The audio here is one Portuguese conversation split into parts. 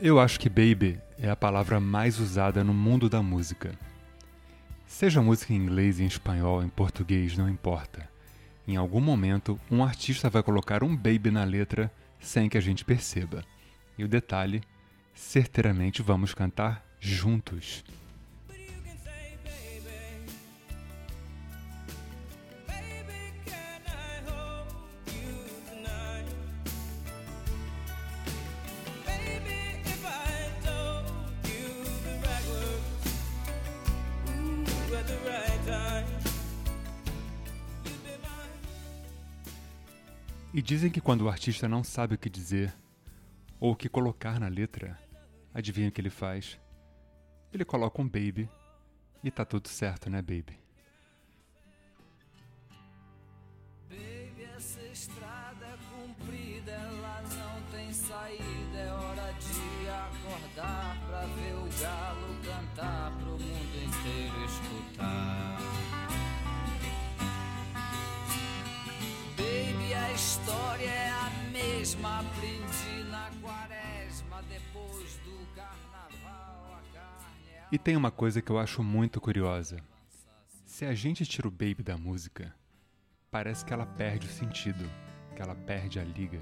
Eu acho que baby é a palavra mais usada no mundo da música. Seja música em inglês, em espanhol, em português, não importa. Em algum momento, um artista vai colocar um baby na letra sem que a gente perceba. E o detalhe, certeiramente vamos cantar juntos. E dizem que quando o artista não sabe o que dizer ou o que colocar na letra, adivinha o que ele faz? Ele coloca um baby e tá tudo certo, né, baby? Baby, essa estrada é comprida, ela não tem saída. É hora de acordar pra ver o galo cantar, pro mundo inteiro escutar. Baby, a história é a mesma. Aprendi na E tem uma coisa que eu acho muito curiosa. Se a gente tira o baby da música, parece que ela perde o sentido, que ela perde a liga.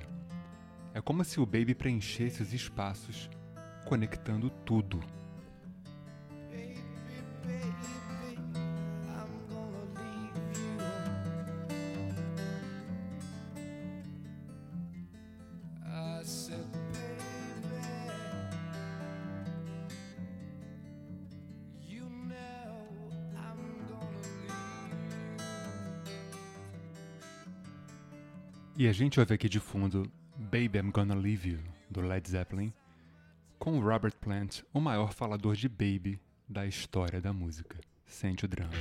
É como se o baby preenchesse os espaços, conectando tudo. Said, E a gente ouve aqui de fundo Baby I'm Gonna Leave You, do Led Zeppelin, com Robert Plant, o maior falador de baby da história da música. Sente o drama.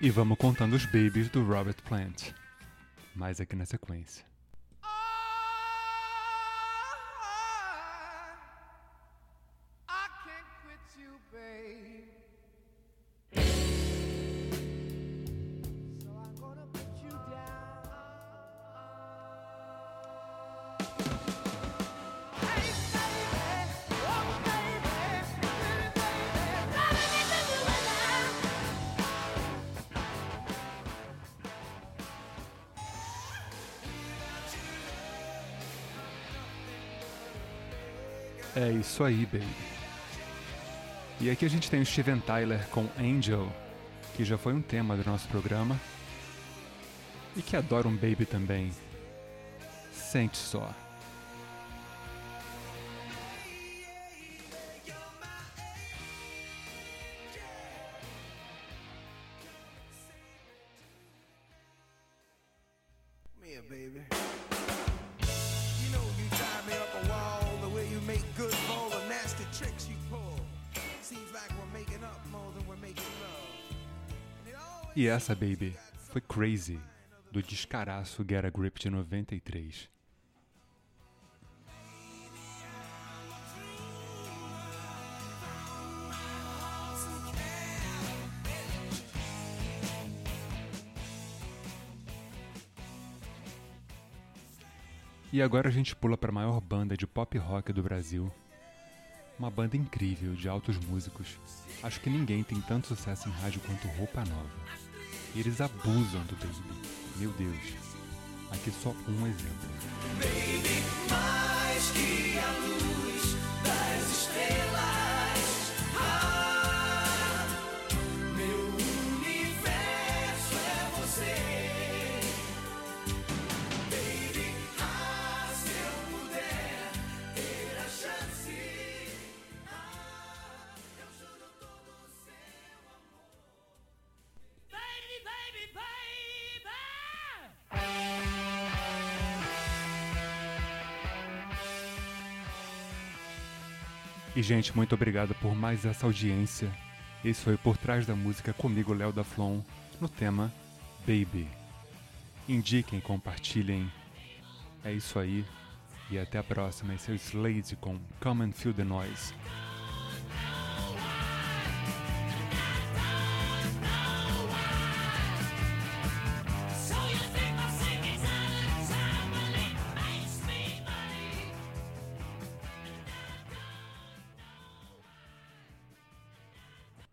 E vamos contando os babies do Robert Plant. Mais aqui na sequência. É isso aí, baby. E aqui a gente tem o Steven Tyler com Angel, que já foi um tema do nosso programa. E que adora um baby também. Sente só. Here, baby. E essa, baby, foi Crazy, do descaraço Get a Grip de 93. E agora a gente pula para a maior banda de pop rock do Brasil. Uma banda incrível, de altos músicos. Acho que ninguém tem tanto sucesso em rádio quanto Roupa Nova. E eles abusam do baby. Meu Deus. Aqui só um exemplo. mais que a luz E, gente, muito obrigado por mais essa audiência. Esse foi Por Trás da Música comigo, Léo da Flon, no tema Baby. Indiquem, compartilhem. É isso aí. E até a próxima. Esse é o Slade com Come and Feel the Noise.